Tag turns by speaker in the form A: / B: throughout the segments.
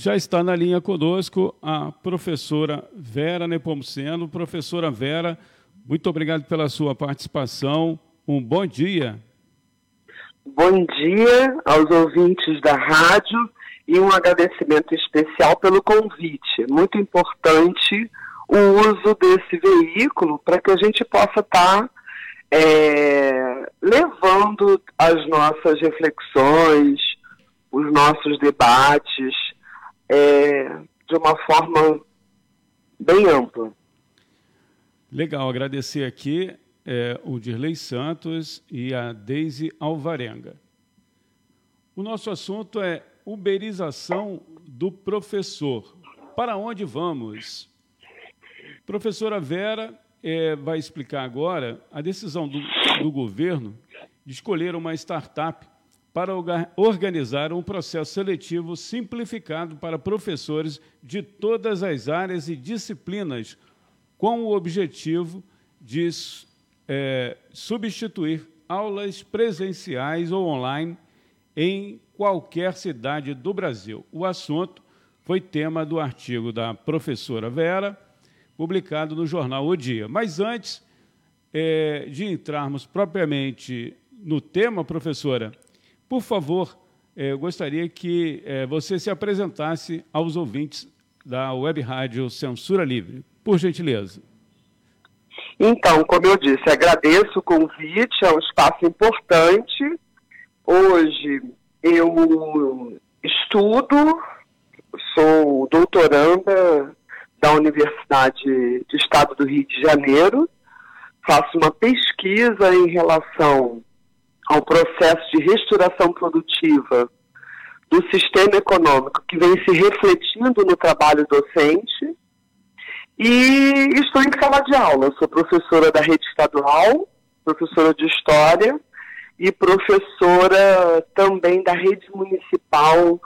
A: Já está na linha conosco a professora Vera Nepomuceno. Professora Vera, muito obrigado pela sua participação. Um bom dia.
B: Bom dia aos ouvintes da rádio e um agradecimento especial pelo convite. Muito importante o uso desse veículo para que a gente possa estar tá, é, levando as nossas reflexões, os nossos debates é, de uma forma bem ampla.
A: Legal, agradecer aqui é, o Dirley Santos e a Deise Alvarenga. O nosso assunto é uberização do professor. Para onde vamos? Professora Vera é, vai explicar agora a decisão do, do governo de escolher uma startup para organizar um processo seletivo simplificado para professores de todas as áreas e disciplinas, com o objetivo de é, substituir aulas presenciais ou online em qualquer cidade do Brasil. O assunto foi tema do artigo da professora Vera, publicado no jornal O Dia. Mas antes é, de entrarmos propriamente no tema, professora, por favor, é, eu gostaria que é, você se apresentasse aos ouvintes da Web Rádio Censura Livre. Por gentileza.
B: Então, como eu disse, agradeço o convite, é um espaço importante. Hoje eu estudo, sou doutoranda da Universidade do Estado do Rio de Janeiro, faço uma pesquisa em relação ao processo de restauração produtiva do sistema econômico que vem se refletindo no trabalho docente. E estou em sala de aula, sou professora da rede estadual, professora de História e professora também da rede municipal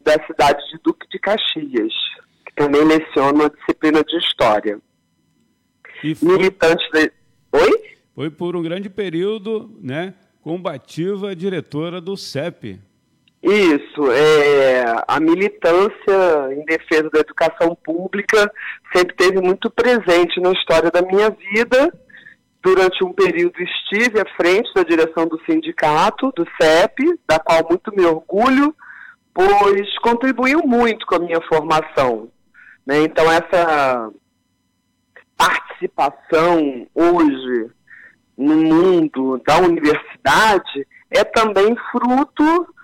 B: da cidade de Duque de Caxias, que também leciono a disciplina de História.
A: E foi... Militante de... Oi? Foi por um grande período, né, combativa diretora do CEP.
B: Isso, é, a militância em defesa da educação pública sempre teve muito presente na história da minha vida. Durante um período estive à frente da direção do sindicato, do CEP, da qual muito me orgulho, pois contribuiu muito com a minha formação. Né? Então, essa participação hoje no mundo da universidade é também fruto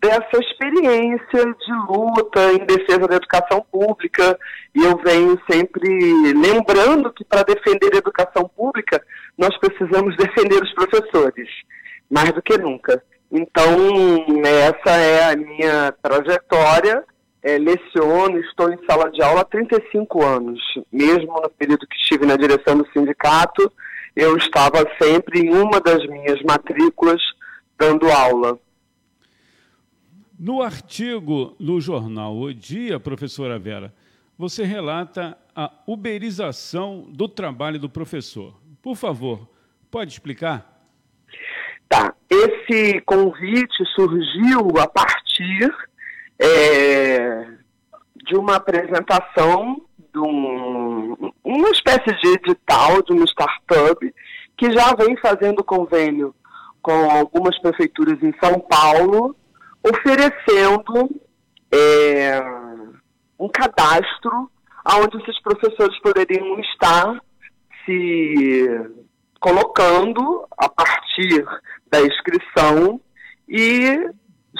B: dessa experiência de luta em defesa da educação pública e eu venho sempre lembrando que para defender a educação pública nós precisamos defender os professores mais do que nunca. Então essa é a minha trajetória. É, leciono, estou em sala de aula há 35 anos, mesmo no período que estive na direção do sindicato eu estava sempre em uma das minhas matrículas dando aula.
A: No artigo no jornal O Dia, professora Vera, você relata a uberização do trabalho do professor. Por favor, pode explicar?
B: Tá. Esse convite surgiu a partir é, de uma apresentação de um, uma espécie de edital de uma startup que já vem fazendo convênio com algumas prefeituras em São Paulo, oferecendo é, um cadastro onde esses professores poderiam estar se colocando a partir da inscrição e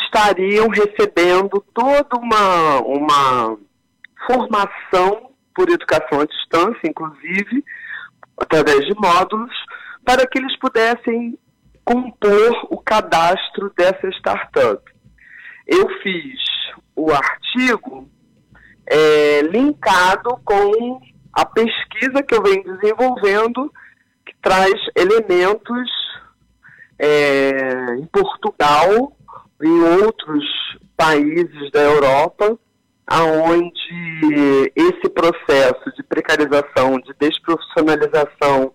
B: estariam recebendo toda uma, uma formação por educação à distância, inclusive, através de módulos, para que eles pudessem compor o cadastro dessa startup. Eu fiz o artigo é, linkado com a pesquisa que eu venho desenvolvendo, que traz elementos é, em Portugal e em outros países da Europa aonde esse processo de precarização, de desprofissionalização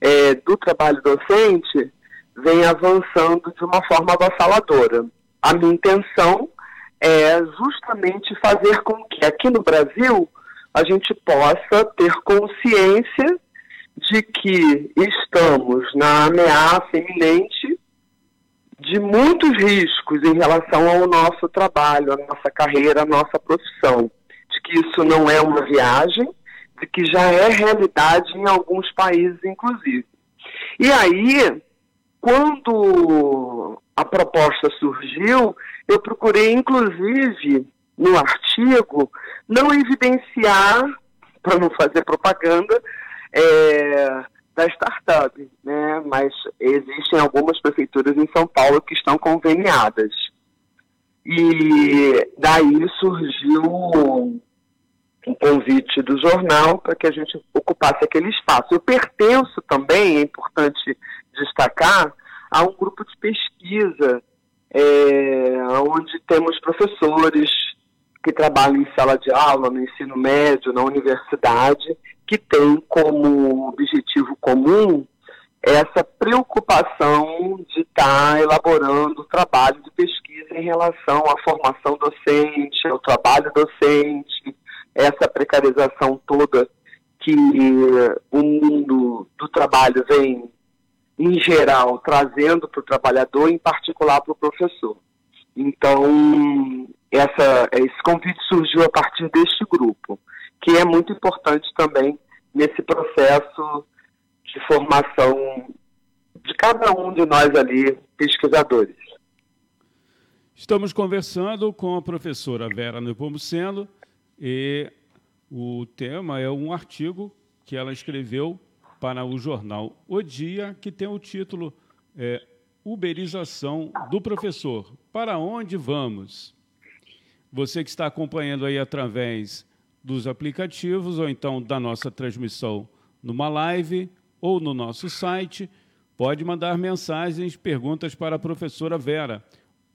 B: é, do trabalho docente vem avançando de uma forma avassaladora. A minha intenção é justamente fazer com que aqui no Brasil a gente possa ter consciência de que estamos na ameaça iminente de muitos riscos em relação ao nosso trabalho, à nossa carreira, à nossa profissão. De que isso não é uma viagem, de que já é realidade em alguns países, inclusive. E aí, quando a proposta surgiu, eu procurei, inclusive, no artigo, não evidenciar, para não fazer propaganda, é, da startup, né? mas existem algumas prefeituras em São Paulo que estão conveniadas. E daí surgiu um convite do jornal para que a gente ocupasse aquele espaço. Eu pertenço também, é importante destacar, a um grupo de pesquisa é, onde temos professores que trabalham em sala de aula, no ensino médio, na universidade, que tem como objetivo comum essa preocupação de estar tá elaborando trabalho de pesquisa em relação à formação docente, ao trabalho docente, essa precarização toda que o mundo do trabalho vem, em geral, trazendo para o trabalhador, em particular para o professor. Então, essa, esse convite surgiu a partir deste grupo, que é muito importante também nesse processo de formação de cada um de nós ali, pesquisadores.
A: Estamos conversando com a professora Vera Nepomuceno e o tema é um artigo que ela escreveu para o jornal O Dia, que tem o título é, Uberização do Professor. Para onde vamos? Você que está acompanhando aí através dos aplicativos ou então da nossa transmissão numa live ou no nosso site, pode mandar mensagens, perguntas para a professora Vera.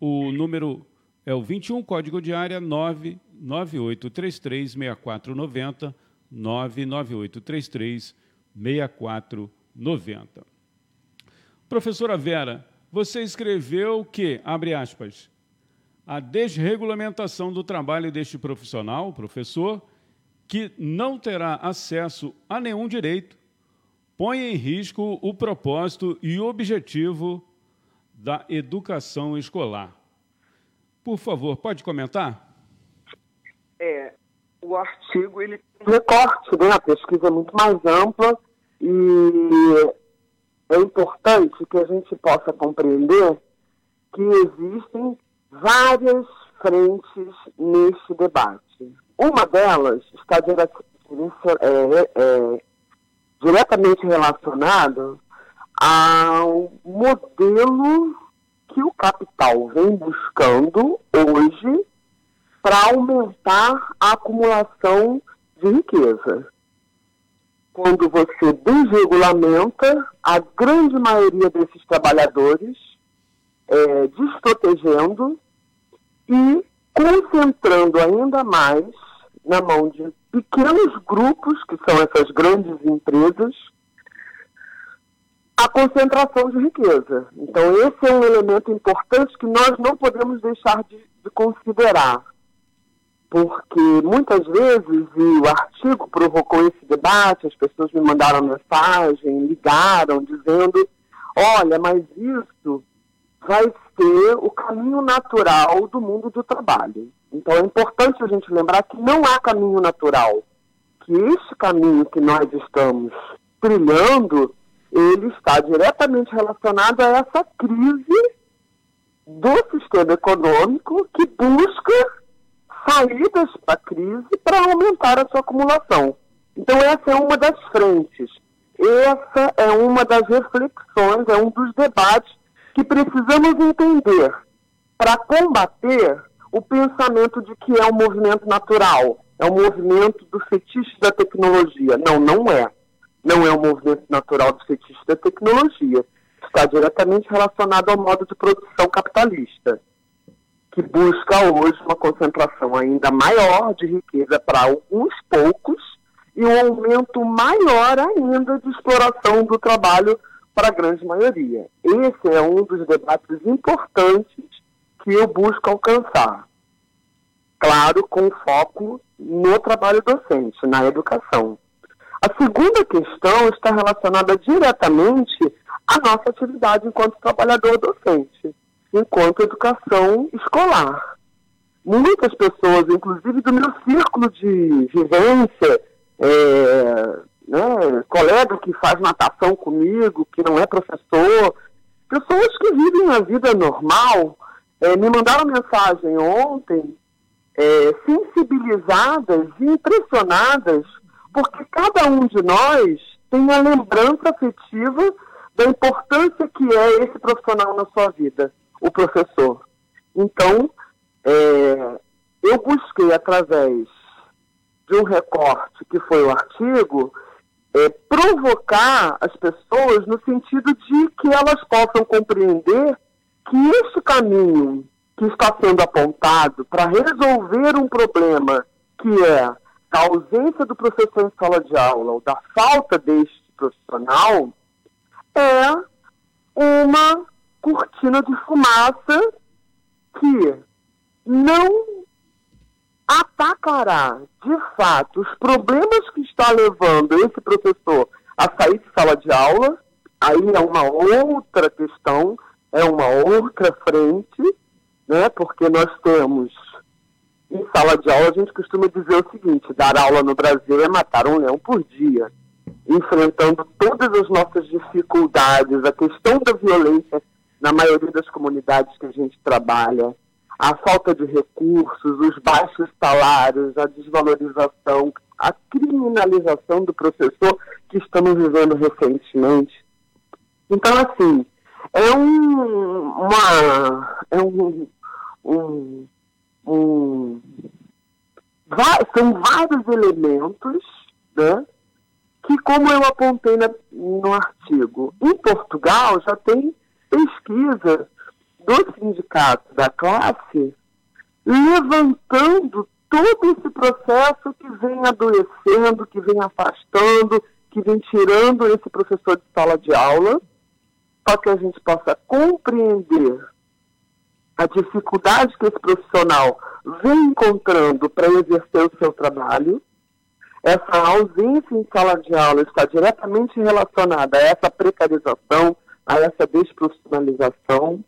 A: O número é o 21, código de área 998336490, 998336490. Professora Vera, você escreveu que, abre aspas, a desregulamentação do trabalho deste profissional, professor, que não terá acesso a nenhum direito, põe em risco o propósito e objetivo da educação escolar. Por favor, pode comentar?
B: É, o artigo ele tem um recorte, né? A pesquisa é muito mais ampla e é importante que a gente possa compreender que existem várias frentes nesse debate. Uma delas está é, é, diretamente relacionada ao modelo que o capital vem buscando hoje para aumentar a acumulação de riqueza. Quando você desregulamenta, a grande maioria desses trabalhadores é, desprotegendo e concentrando ainda mais na mão de pequenos grupos, que são essas grandes empresas, a concentração de riqueza. Então, esse é um elemento importante que nós não podemos deixar de, de considerar. Porque muitas vezes, e o artigo provocou esse debate, as pessoas me mandaram mensagem, ligaram, dizendo: olha, mas isso vai ser o caminho natural do mundo do trabalho. Então é importante a gente lembrar que não há caminho natural, que esse caminho que nós estamos trilhando, ele está diretamente relacionado a essa crise do sistema econômico que busca saídas para a crise para aumentar a sua acumulação. Então essa é uma das frentes. Essa é uma das reflexões, é um dos debates que precisamos entender para combater o pensamento de que é um movimento natural, é um movimento do fetiche da tecnologia. Não, não é. Não é um movimento natural do fetiche da tecnologia. Está diretamente relacionado ao modo de produção capitalista, que busca hoje uma concentração ainda maior de riqueza para alguns poucos e um aumento maior ainda de exploração do trabalho para a grande maioria. Esse é um dos debates importantes que eu busco alcançar. claro, com foco no trabalho docente, na educação. A segunda questão está relacionada diretamente à nossa atividade enquanto trabalhador docente, enquanto educação escolar. Muitas pessoas, inclusive do meu círculo de vivência, é, né, colega que faz natação comigo, que não é professor, pessoas que vivem a vida normal, é, me mandaram mensagem ontem, é, sensibilizadas e impressionadas, porque cada um de nós tem a lembrança afetiva da importância que é esse profissional na sua vida, o professor. Então, é, eu busquei através de um recorte que foi o artigo, é, provocar as pessoas no sentido de que elas possam compreender que este caminho que está sendo apontado para resolver um problema que é a ausência do professor em sala de aula ou da falta deste profissional é uma cortina de fumaça que não atacará de fato os problemas que está levando esse professor a sair de sala de aula, aí é uma outra questão, é uma outra frente, né? Porque nós temos em sala de aula a gente costuma dizer o seguinte: dar aula no Brasil é matar um leão por dia, enfrentando todas as nossas dificuldades, a questão da violência na maioria das comunidades que a gente trabalha, a falta de recursos, os baixos salários, a desvalorização, a criminalização do professor que estamos vivendo recentemente. Então, assim, é um, uma, é um, um, um são vários elementos, né, que como eu apontei na, no artigo, em Portugal já tem pesquisa do sindicato da classe levantando todo esse processo que vem adoecendo, que vem afastando, que vem tirando esse professor de sala de aula, para que a gente possa compreender a dificuldade que esse profissional vem encontrando para exercer o seu trabalho. Essa ausência em sala de aula está diretamente relacionada a essa precarização, a essa desprofissionalização,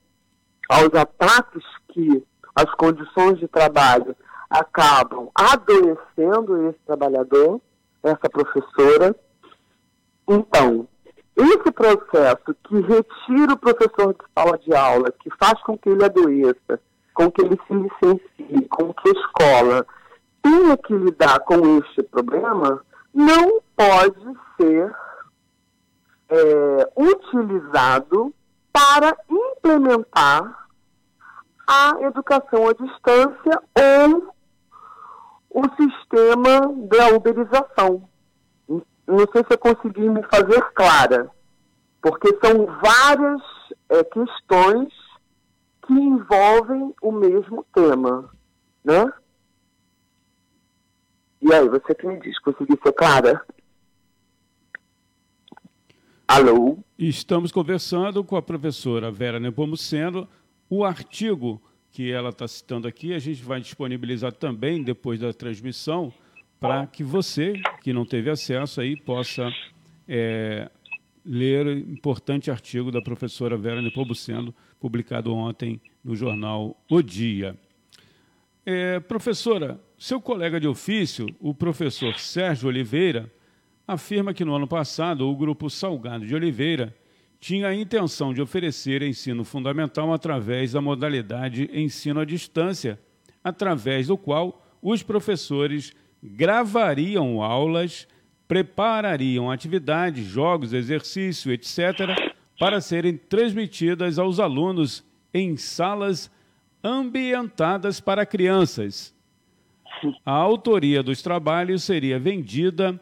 B: aos ataques que as condições de trabalho acabam adoecendo esse trabalhador, essa professora. Então, esse processo que retira o professor de sala de aula, que faz com que ele adoeça, com que ele se licencie, com que a escola tenha que lidar com este problema, não pode ser é, utilizado para implementar a educação à distância ou o sistema da uberização. Não sei se eu consegui me fazer clara, porque são várias é, questões que envolvem o mesmo tema, né? E aí, você que me diz, consegui ser clara? Alô?
A: Estamos conversando com a professora Vera Nepomuceno. O artigo que ela está citando aqui, a gente vai disponibilizar também depois da transmissão, para que você, que não teve acesso aí, possa é, ler o importante artigo da professora Vera Nepomuceno, publicado ontem no jornal O Dia. É, professora, seu colega de ofício, o professor Sérgio Oliveira, afirma que no ano passado o grupo Salgado de Oliveira tinha a intenção de oferecer ensino fundamental através da modalidade ensino à distância, através do qual os professores gravariam aulas, preparariam atividades, jogos, exercício, etc., para serem transmitidas aos alunos em salas ambientadas para crianças. A autoria dos trabalhos seria vendida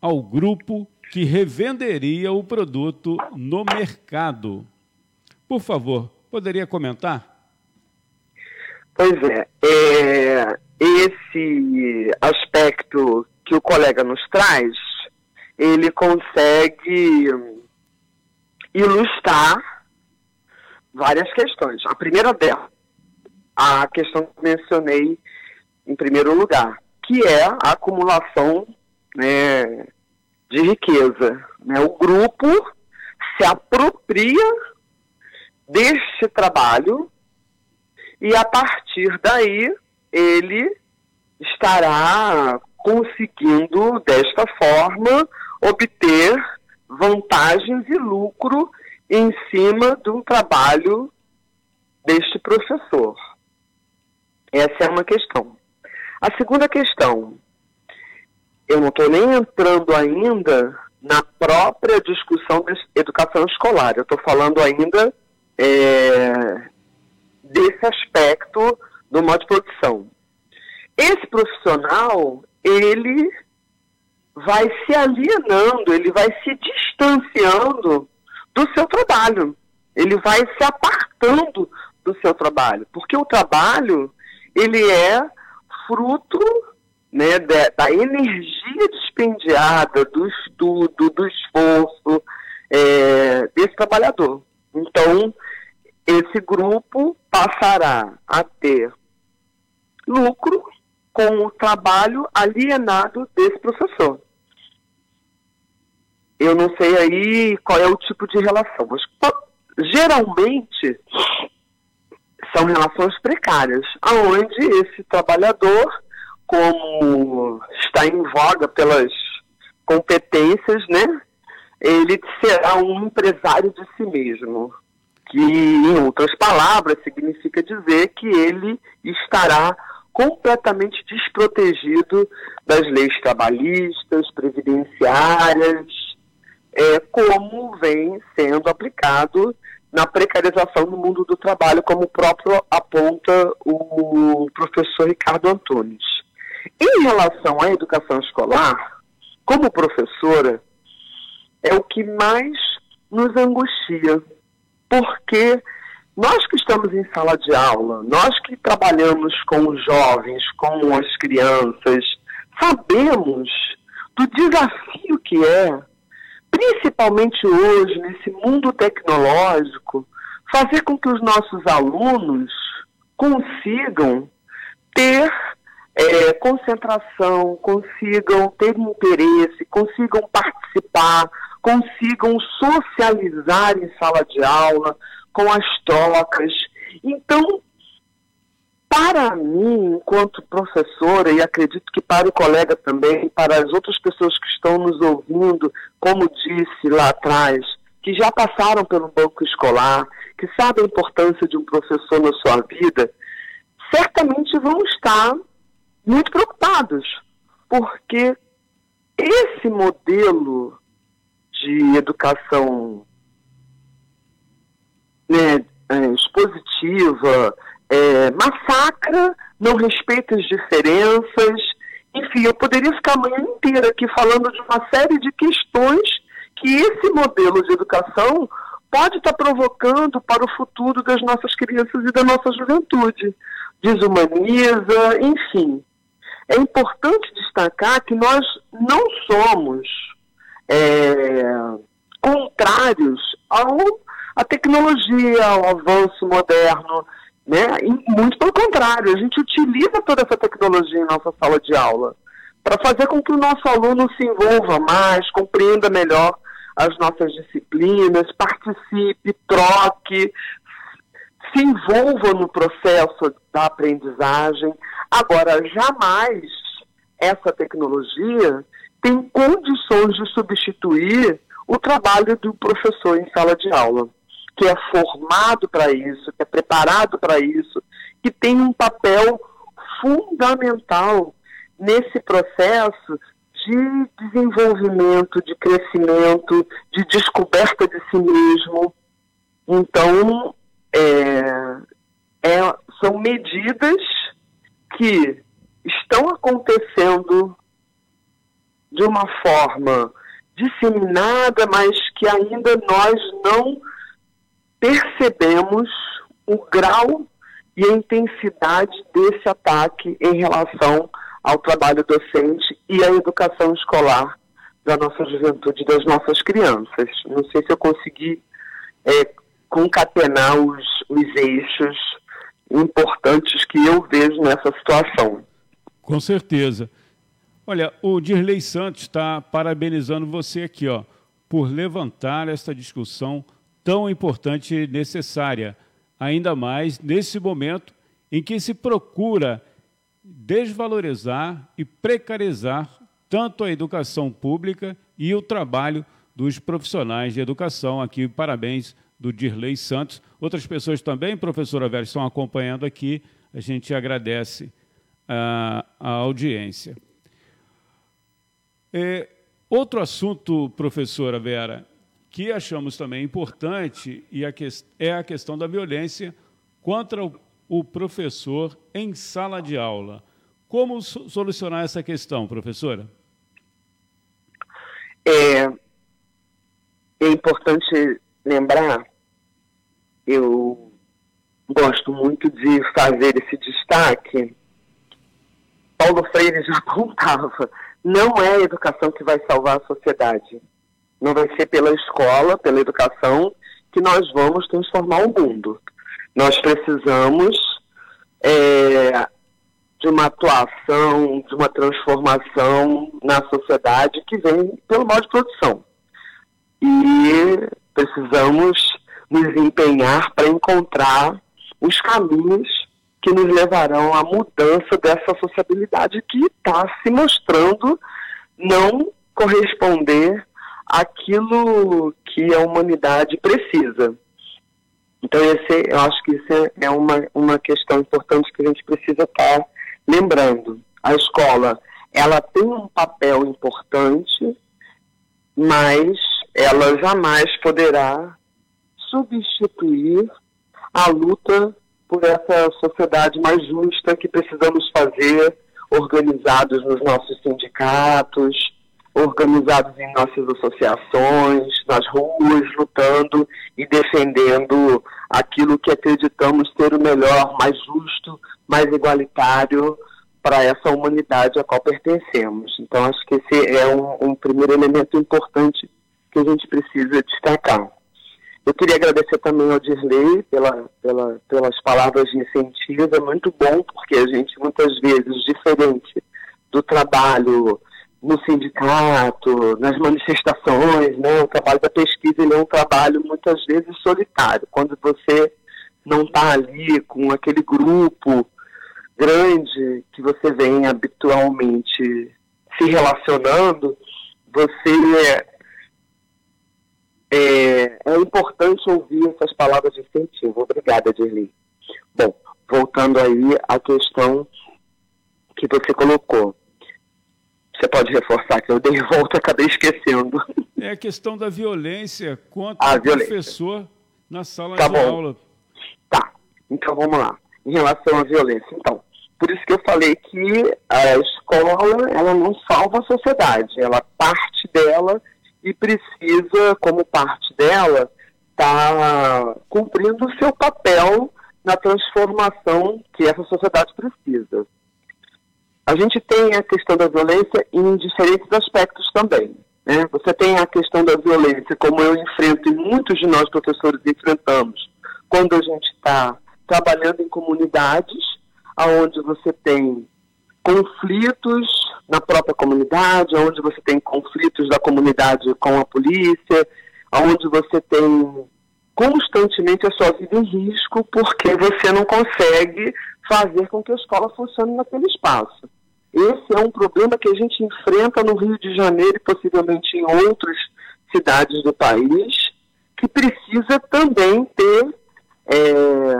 A: ao grupo que revenderia o produto no mercado. Por favor, poderia comentar?
B: Pois é, é, esse aspecto que o colega nos traz, ele consegue ilustrar várias questões. A primeira delas, a questão que mencionei em primeiro lugar, que é a acumulação né, de riqueza. Né? O grupo se apropria deste trabalho e a partir daí ele estará conseguindo desta forma obter vantagens e lucro em cima do trabalho deste professor. Essa é uma questão. A segunda questão, eu não estou nem entrando ainda na própria discussão da educação escolar, eu estou falando ainda é, desse aspecto do modo de produção. Esse profissional, ele vai se alienando, ele vai se distanciando do seu trabalho. Ele vai se apartando do seu trabalho, porque o trabalho ele é fruto né, da, da energia dispendiada, do estudo, do esforço é, desse trabalhador. Então, esse grupo passará a ter lucro com o trabalho alienado desse professor. Eu não sei aí qual é o tipo de relação, mas geralmente são relações precárias, aonde esse trabalhador, como está em voga pelas competências, né, ele será um empresário de si mesmo, que, em outras palavras, significa dizer que ele estará completamente desprotegido das leis trabalhistas, previdenciárias, é, como vem sendo aplicado na precarização no mundo do trabalho, como próprio aponta o professor Ricardo Antunes. Em relação à educação escolar, como professora, é o que mais nos angustia, porque nós que estamos em sala de aula, nós que trabalhamos com os jovens, com as crianças, sabemos do desafio que é principalmente hoje, nesse mundo tecnológico, fazer com que os nossos alunos consigam ter é, concentração, consigam ter interesse, consigam participar, consigam socializar em sala de aula, com as trocas. Então, para mim, enquanto professora, e acredito que para o colega também, para as outras pessoas que estão nos ouvindo, como disse lá atrás, que já passaram pelo banco escolar, que sabem a importância de um professor na sua vida, certamente vão estar muito preocupados, porque esse modelo de educação né, é, expositiva, é, massacra, não respeita as diferenças. Enfim, eu poderia ficar a manhã inteira aqui falando de uma série de questões que esse modelo de educação pode estar provocando para o futuro das nossas crianças e da nossa juventude. Desumaniza, enfim. É importante destacar que nós não somos é, contrários ao, à tecnologia, ao avanço moderno. Né? E muito pelo contrário, a gente utiliza toda essa tecnologia em nossa sala de aula para fazer com que o nosso aluno se envolva mais, compreenda melhor as nossas disciplinas, participe, troque, se envolva no processo da aprendizagem. Agora, jamais essa tecnologia tem condições de substituir o trabalho do professor em sala de aula que é formado para isso, que é preparado para isso, que tem um papel fundamental nesse processo de desenvolvimento, de crescimento, de descoberta de si mesmo. Então, é, é, são medidas que estão acontecendo de uma forma disseminada, mas que ainda nós não percebemos o grau e a intensidade desse ataque em relação ao trabalho docente e à educação escolar da nossa juventude das nossas crianças. Não sei se eu consegui é, concatenar os, os eixos importantes que eu vejo nessa situação.
A: Com certeza. Olha, o Dirley Santos está parabenizando você aqui, ó, por levantar esta discussão tão importante e necessária, ainda mais nesse momento em que se procura desvalorizar e precarizar tanto a educação pública e o trabalho dos profissionais de educação. Aqui, parabéns do Dirley Santos. Outras pessoas também, professora Vera, estão acompanhando aqui. A gente agradece a, a audiência. É, outro assunto, professora Vera, que achamos também importante e é a questão da violência contra o, o professor em sala de aula. Como solucionar essa questão, professora?
B: É, é importante lembrar, eu gosto muito de fazer esse destaque. Paulo Freire já apontava, não é a educação que vai salvar a sociedade. Não vai ser pela escola, pela educação, que nós vamos transformar o mundo. Nós precisamos é, de uma atuação, de uma transformação na sociedade que vem pelo modo de produção. E precisamos nos empenhar para encontrar os caminhos que nos levarão à mudança dessa sociabilidade que está se mostrando não corresponder àquilo que a humanidade precisa. Então, esse, eu acho que isso é uma, uma questão importante que a gente precisa estar lembrando. A escola, ela tem um papel importante, mas ela jamais poderá substituir a luta por essa sociedade mais justa que precisamos fazer, organizados nos nossos sindicatos, organizados em nossas associações, nas ruas, lutando e defendendo aquilo que acreditamos ser o melhor, mais justo, mais igualitário para essa humanidade a qual pertencemos. Então, acho que esse é um, um primeiro elemento importante que a gente precisa destacar. Eu queria agradecer também ao Dirley pela, pela, pelas palavras de incentivo. É muito bom, porque a gente, muitas vezes, diferente do trabalho no sindicato, nas manifestações, né? o trabalho da pesquisa ele é um trabalho, muitas vezes, solitário. Quando você não está ali com aquele grupo grande que você vem habitualmente se relacionando, você é, é importante ouvir essas palavras de incentivo. Obrigada, Dirli. Bom, voltando aí à questão que você colocou. Você pode reforçar que eu dei volta acabei esquecendo.
A: É a questão da violência contra a o violência. professor na sala tá de
B: bom.
A: aula.
B: Tá, então vamos lá. Em relação à violência, então, por isso que eu falei que a escola, ela não salva a sociedade, ela parte dela e precisa, como parte dela, estar tá cumprindo o seu papel na transformação que essa sociedade precisa. A gente tem a questão da violência em diferentes aspectos também. Né? Você tem a questão da violência, como eu enfrento e muitos de nós professores enfrentamos, quando a gente está trabalhando em comunidades, aonde você tem conflitos na própria comunidade, onde você tem conflitos da comunidade com a polícia, onde você tem constantemente a sua vida em risco porque você não consegue fazer com que a escola funcione naquele espaço. Esse é um problema que a gente enfrenta no Rio de Janeiro e possivelmente em outras cidades do país, que precisa também ter é,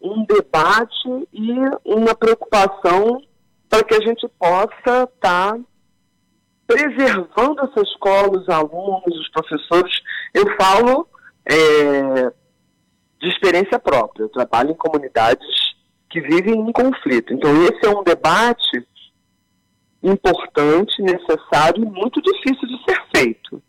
B: um debate e uma preocupação para que a gente possa estar tá preservando essa escola, os alunos, os professores. Eu falo é, de experiência própria, eu trabalho em comunidades que vivem em conflito. Então, esse é um debate importante, necessário e muito difícil de ser feito.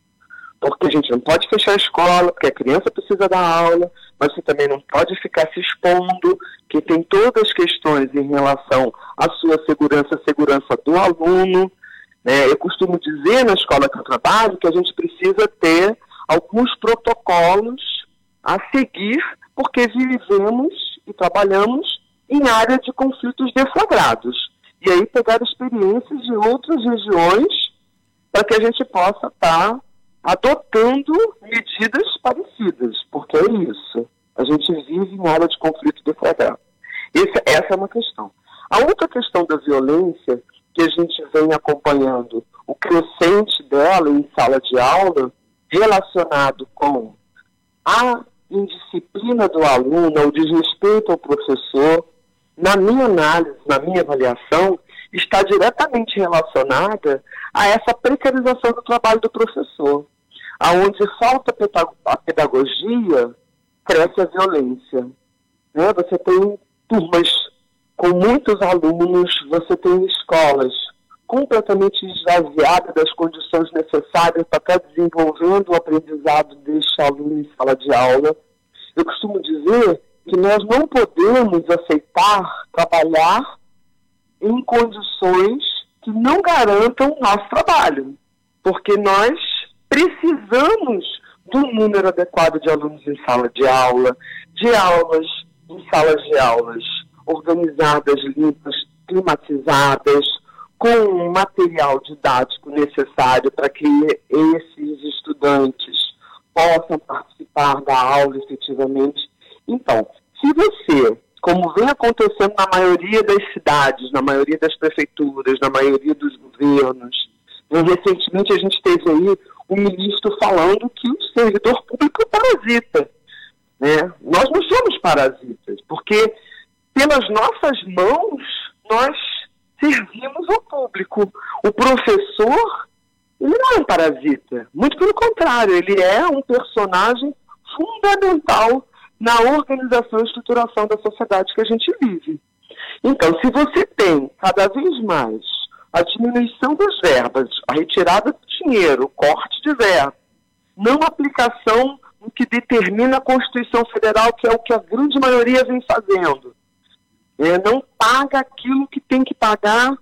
B: Porque a gente não pode fechar a escola, porque a criança precisa dar aula, mas você também não pode ficar se expondo, que tem todas as questões em relação à sua segurança, a segurança do aluno. Né? Eu costumo dizer na escola que eu trabalho que a gente precisa ter alguns protocolos a seguir, porque vivemos e trabalhamos em área de conflitos deflagrados. E aí pegar experiências de outras regiões para que a gente possa estar tá adotando medidas parecidas, porque é isso. A gente vive em área de conflito deflagrado. essa é uma questão. A outra questão da violência, que a gente vem acompanhando o crescente dela em sala de aula, relacionado com a indisciplina do aluno, o desrespeito ao professor, na minha análise, na minha avaliação, está diretamente relacionada a essa precarização do trabalho do professor. Aonde falta a pedagogia, cresce a violência. Né? Você tem turmas com muitos alunos, você tem escolas completamente esvaziadas das condições necessárias para estar desenvolvendo o aprendizado deste aluno em sala de aula. Eu costumo dizer que nós não podemos aceitar trabalhar em condições que não garantam o nosso trabalho, porque nós precisamos do número adequado de alunos em sala de aula, de aulas em salas de aulas organizadas, limpas, climatizadas, com o material didático necessário para que esses estudantes possam participar da aula efetivamente. Então, se você, como vem acontecendo na maioria das cidades, na maioria das prefeituras, na maioria dos governos, recentemente a gente teve aí o ministro falando que o servidor público é parasita. Né? Nós não somos parasitas, porque pelas nossas mãos nós servimos ao público. O professor, ele não é um parasita, muito pelo contrário, ele é um personagem fundamental na organização e estruturação da sociedade que a gente vive. Então, se você tem cada vez mais a diminuição das verbas, a retirada do dinheiro, o corte de verba, não aplicação no que determina a Constituição Federal, que é o que a grande maioria vem fazendo. É, não paga aquilo que tem que pagar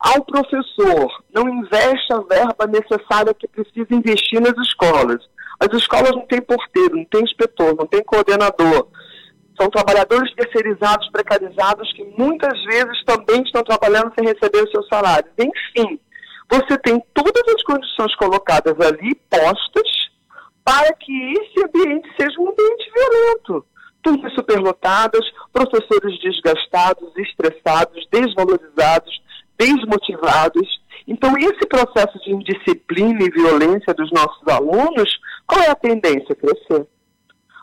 B: ao professor, não investe a verba necessária que precisa investir nas escolas. As escolas não têm porteiro, não tem inspetor, não tem coordenador. São trabalhadores terceirizados, precarizados, que muitas vezes também estão trabalhando sem receber os seus salários. Enfim, você tem todas as condições colocadas ali, postas, para que esse ambiente seja um ambiente violento. Turmas superlotadas, professores desgastados, estressados, desvalorizados, desmotivados. Então, esse processo de indisciplina e violência dos nossos alunos, qual é a tendência? Crescer.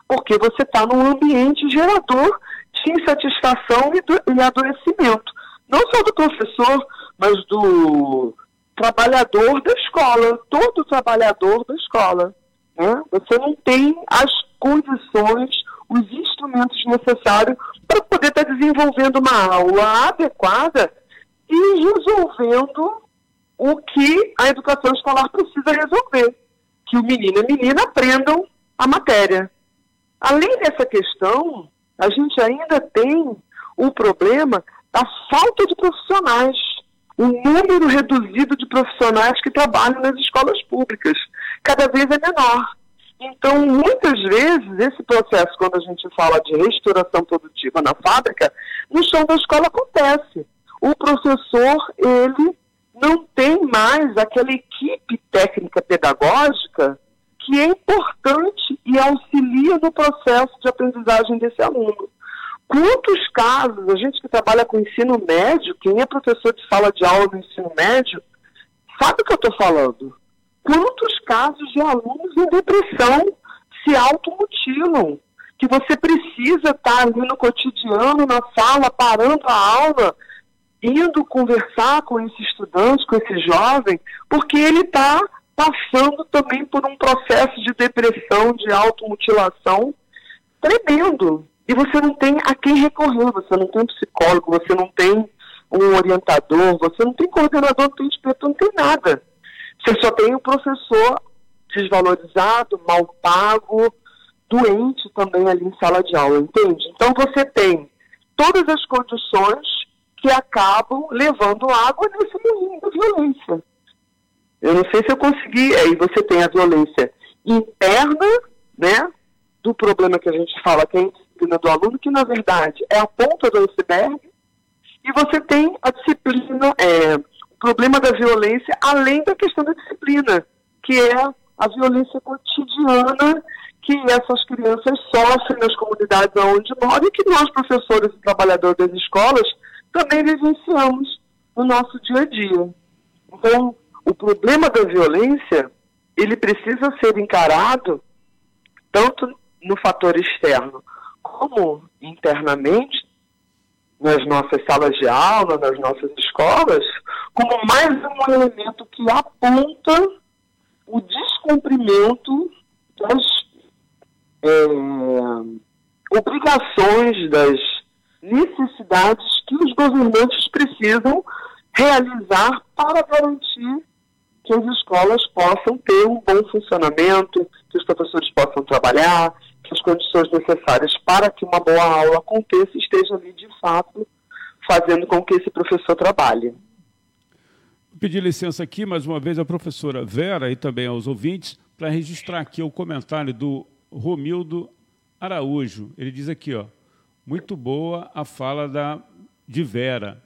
B: Porque você está num ambiente gerador de insatisfação e, do, e adoecimento. Não só do professor, mas do trabalhador da escola, todo trabalhador da escola. Né? Você não tem as condições, os instrumentos necessários para poder estar tá desenvolvendo uma aula adequada e resolvendo o que a educação escolar precisa resolver, que o menino e a menina aprendam a matéria. Além dessa questão, a gente ainda tem o problema da falta de profissionais, o número reduzido de profissionais que trabalham nas escolas públicas, cada vez é menor. Então, muitas vezes, esse processo, quando a gente fala de restauração produtiva na fábrica, no chão da escola acontece. O professor, ele não tem mais aquela equipe técnica pedagógica que é importante e auxilia no processo de aprendizagem desse aluno. Quantos casos, a gente que trabalha com ensino médio, quem é professor de sala de aula no ensino médio, sabe o que eu estou falando? Quantos casos de alunos em depressão se automutilam? Que você precisa estar ali no cotidiano, na sala, parando a aula, indo conversar com esse estudante, com esse jovem, porque ele está passando também por um processo de depressão, de automutilação tremendo. E você não tem a quem recorrer, você não tem um psicólogo, você não tem um orientador, você não tem coordenador, não tem inspetor, não tem nada. Você só tem o um professor desvalorizado, mal pago, doente também ali em sala de aula, entende? Então você tem todas as condições que acabam levando água nesse moinho da violência. Eu não sei se eu consegui. Aí você tem a violência interna, né? Do problema que a gente fala, que é a disciplina do aluno, que na verdade é a ponta do iceberg. E você tem a disciplina, é, o problema da violência, além da questão da disciplina, que é a violência cotidiana que essas crianças sofrem nas comunidades onde moram e que nós, professores e trabalhadores das escolas, também vivenciamos no nosso dia a dia. Então, o problema da violência, ele precisa ser encarado tanto no fator externo como internamente, nas nossas salas de aula, nas nossas escolas, como mais um elemento que aponta o descumprimento das é, obrigações, das necessidades que os governantes precisam realizar para garantir que as escolas possam ter um bom funcionamento, que os professores possam trabalhar, que as condições necessárias para que uma boa aula aconteça estejam ali de fato fazendo com que esse professor trabalhe.
A: Pedir licença aqui mais uma vez à professora Vera e também aos ouvintes para registrar aqui o comentário do Romildo Araújo. Ele diz aqui, ó, muito boa a fala da de Vera.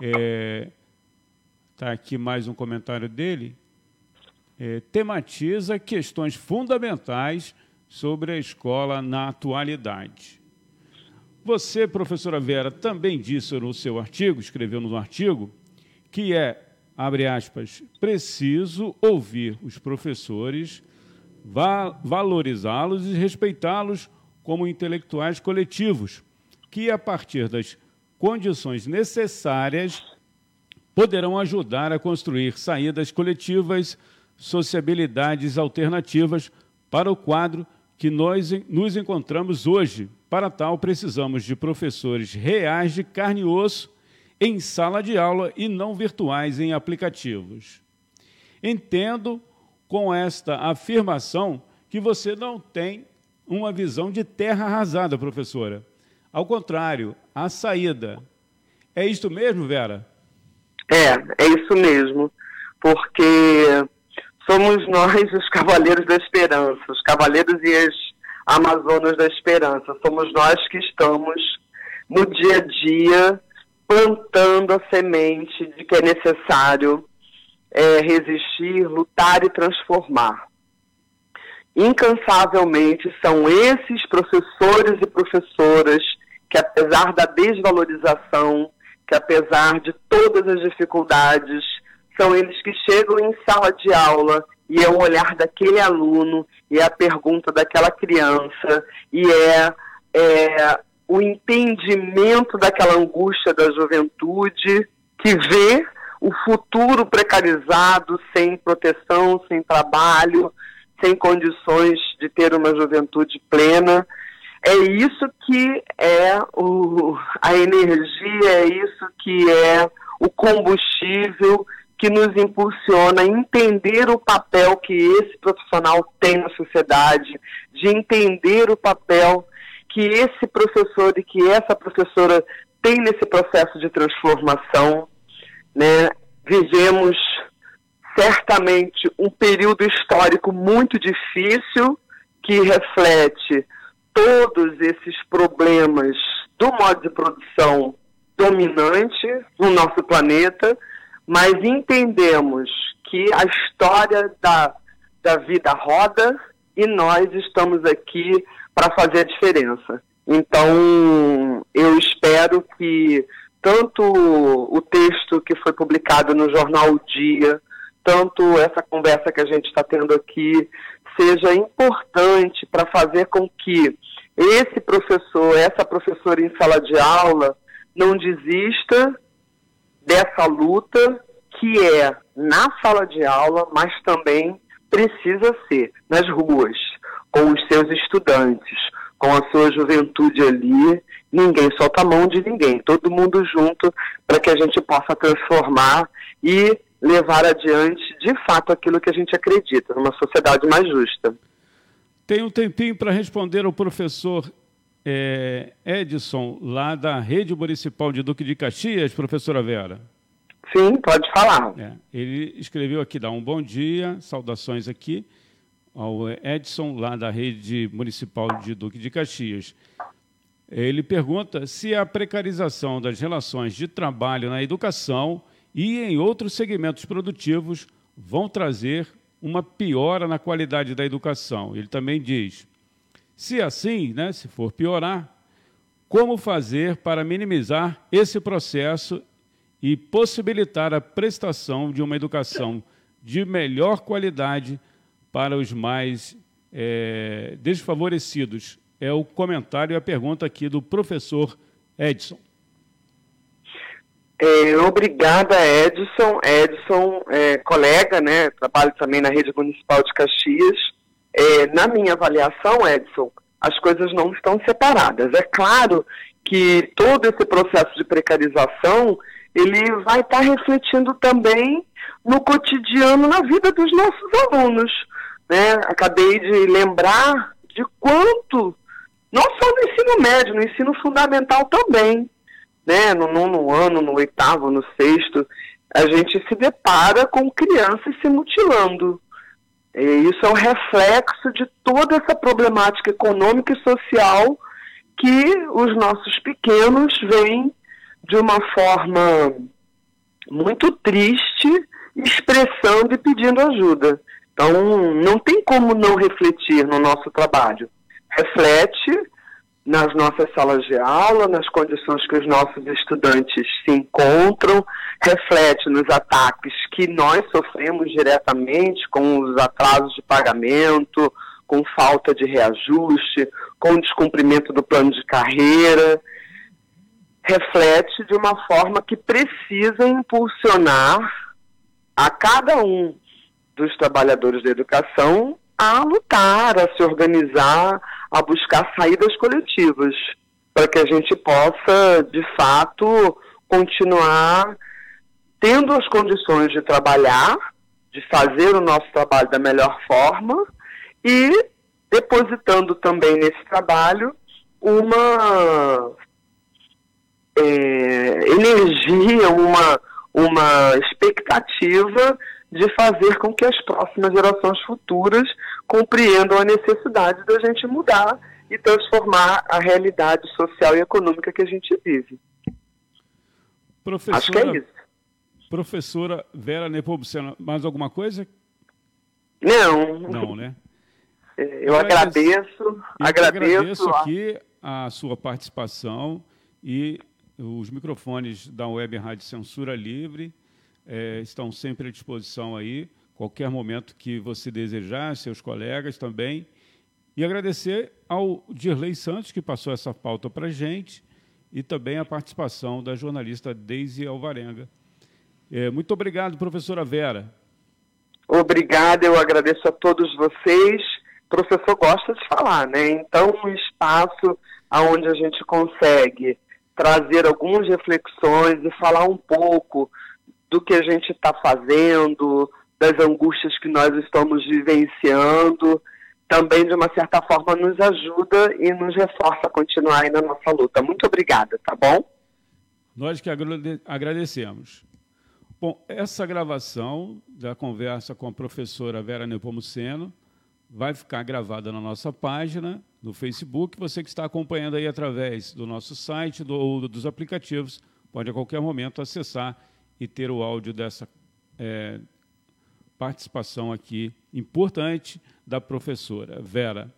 A: É, tá aqui mais um comentário dele. É, tematiza questões fundamentais sobre a escola na atualidade. Você, professora Vera, também disse no seu artigo, escreveu no artigo, que é, abre aspas, preciso ouvir os professores va valorizá-los e respeitá-los como intelectuais coletivos, que, a partir das condições necessárias, poderão ajudar a construir saídas coletivas, sociabilidades alternativas para o quadro que nós nos encontramos hoje. Para tal, precisamos de professores reais de carne e osso em sala de aula e não virtuais em aplicativos. Entendo com esta afirmação que você não tem uma visão de terra arrasada, professora. Ao contrário, a saída. É isto mesmo, Vera?
B: É, é isso mesmo. Porque somos nós os cavaleiros da esperança, os cavaleiros e as amazonas da esperança. Somos nós que estamos no dia a dia plantando a semente de que é necessário é, resistir, lutar e transformar. Incansavelmente são esses professores e professoras que, apesar da desvalorização, que apesar de todas as dificuldades, são eles que chegam em sala de aula e é o olhar daquele aluno e é a pergunta daquela criança e é, é o entendimento daquela angústia da juventude que vê o futuro precarizado, sem proteção, sem trabalho, sem condições de ter uma juventude plena. É isso que é o, a energia, é isso que é o combustível que nos impulsiona a entender o papel que esse profissional tem na sociedade, de entender o papel que esse professor e que essa professora tem nesse processo de transformação né? Vivemos certamente um período histórico muito difícil que reflete todos esses problemas do modo de produção dominante no nosso planeta, mas entendemos que a história da, da vida roda e nós estamos aqui para fazer a diferença. Então, eu espero que tanto o texto que foi publicado no jornal o Dia, tanto essa conversa que a gente está tendo aqui, seja importante para fazer com que esse professor, essa professora em sala de aula, não desista dessa luta que é na sala de aula, mas também precisa ser nas ruas, com os seus estudantes, com a sua juventude ali. Ninguém solta a mão de ninguém, todo mundo junto para que a gente possa transformar e levar adiante de fato aquilo que a gente acredita, numa sociedade mais justa.
A: Tem um tempinho para responder ao professor é, Edson, lá da Rede Municipal de Duque de Caxias, professora Vera.
B: Sim, pode falar.
A: É, ele escreveu aqui, dá um bom dia, saudações aqui ao Edson, lá da Rede Municipal de Duque de Caxias. Ele pergunta se a precarização das relações de trabalho na educação e em outros segmentos produtivos vão trazer uma piora na qualidade da educação. Ele também diz: se assim, né, se for piorar, como fazer para minimizar esse processo e possibilitar a prestação de uma educação de melhor qualidade para os mais é, desfavorecidos? É o comentário e a pergunta aqui do professor Edson.
B: É, obrigada, Edson. Edson, é, colega, né? Trabalho também na rede municipal de Caxias. É, na minha avaliação, Edson, as coisas não estão separadas. É claro que todo esse processo de precarização ele vai estar refletindo também no cotidiano, na vida dos nossos alunos. Né? Acabei de lembrar de quanto, não só no ensino médio, no ensino fundamental também, né, no nono ano, no oitavo, no sexto, a gente se depara com crianças se mutilando. E isso é um reflexo de toda essa problemática econômica e social que os nossos pequenos veem de uma forma muito triste, expressando e pedindo ajuda. Então, não tem como não refletir no nosso trabalho. Reflete nas nossas salas de aula, nas condições que os nossos estudantes se encontram, reflete nos ataques que nós sofremos diretamente com os atrasos de pagamento, com falta de reajuste, com descumprimento do plano de carreira. Reflete de uma forma que precisa impulsionar a cada um dos trabalhadores da educação a lutar, a se organizar, a buscar saídas coletivas, para que a gente possa, de fato, continuar tendo as condições de trabalhar, de fazer o nosso trabalho da melhor forma e depositando também nesse trabalho uma é, energia, uma, uma expectativa de fazer com que as próximas gerações futuras compreendam a necessidade da gente mudar e transformar a realidade social e econômica que a gente vive.
A: Professora, Acho que é isso. Professora Vera Nepomuceno, mais alguma coisa?
B: Não.
A: Não, né?
B: É, eu agradeço, eu agradeço,
A: agradeço aqui a sua participação e os microfones da Web Rádio Censura Livre é, estão sempre à disposição aí qualquer momento que você desejar, seus colegas também. E agradecer ao Dirley Santos, que passou essa pauta para a gente, e também a participação da jornalista Deise Alvarenga. É, muito obrigado, professora Vera.
B: Obrigada, eu agradeço a todos vocês. O professor gosta de falar, né? Então, um espaço onde a gente consegue trazer algumas reflexões e falar um pouco do que a gente está fazendo, das angústias que nós estamos vivenciando, também de uma certa forma nos ajuda e nos reforça a continuar aí na nossa luta. Muito obrigada, tá bom?
A: Nós que agradecemos. Bom, essa gravação da conversa com a professora Vera Nepomuceno vai ficar gravada na nossa página, no Facebook. Você que está acompanhando aí através do nosso site ou dos aplicativos, pode a qualquer momento acessar e ter o áudio dessa é, participação aqui importante da professora Vera.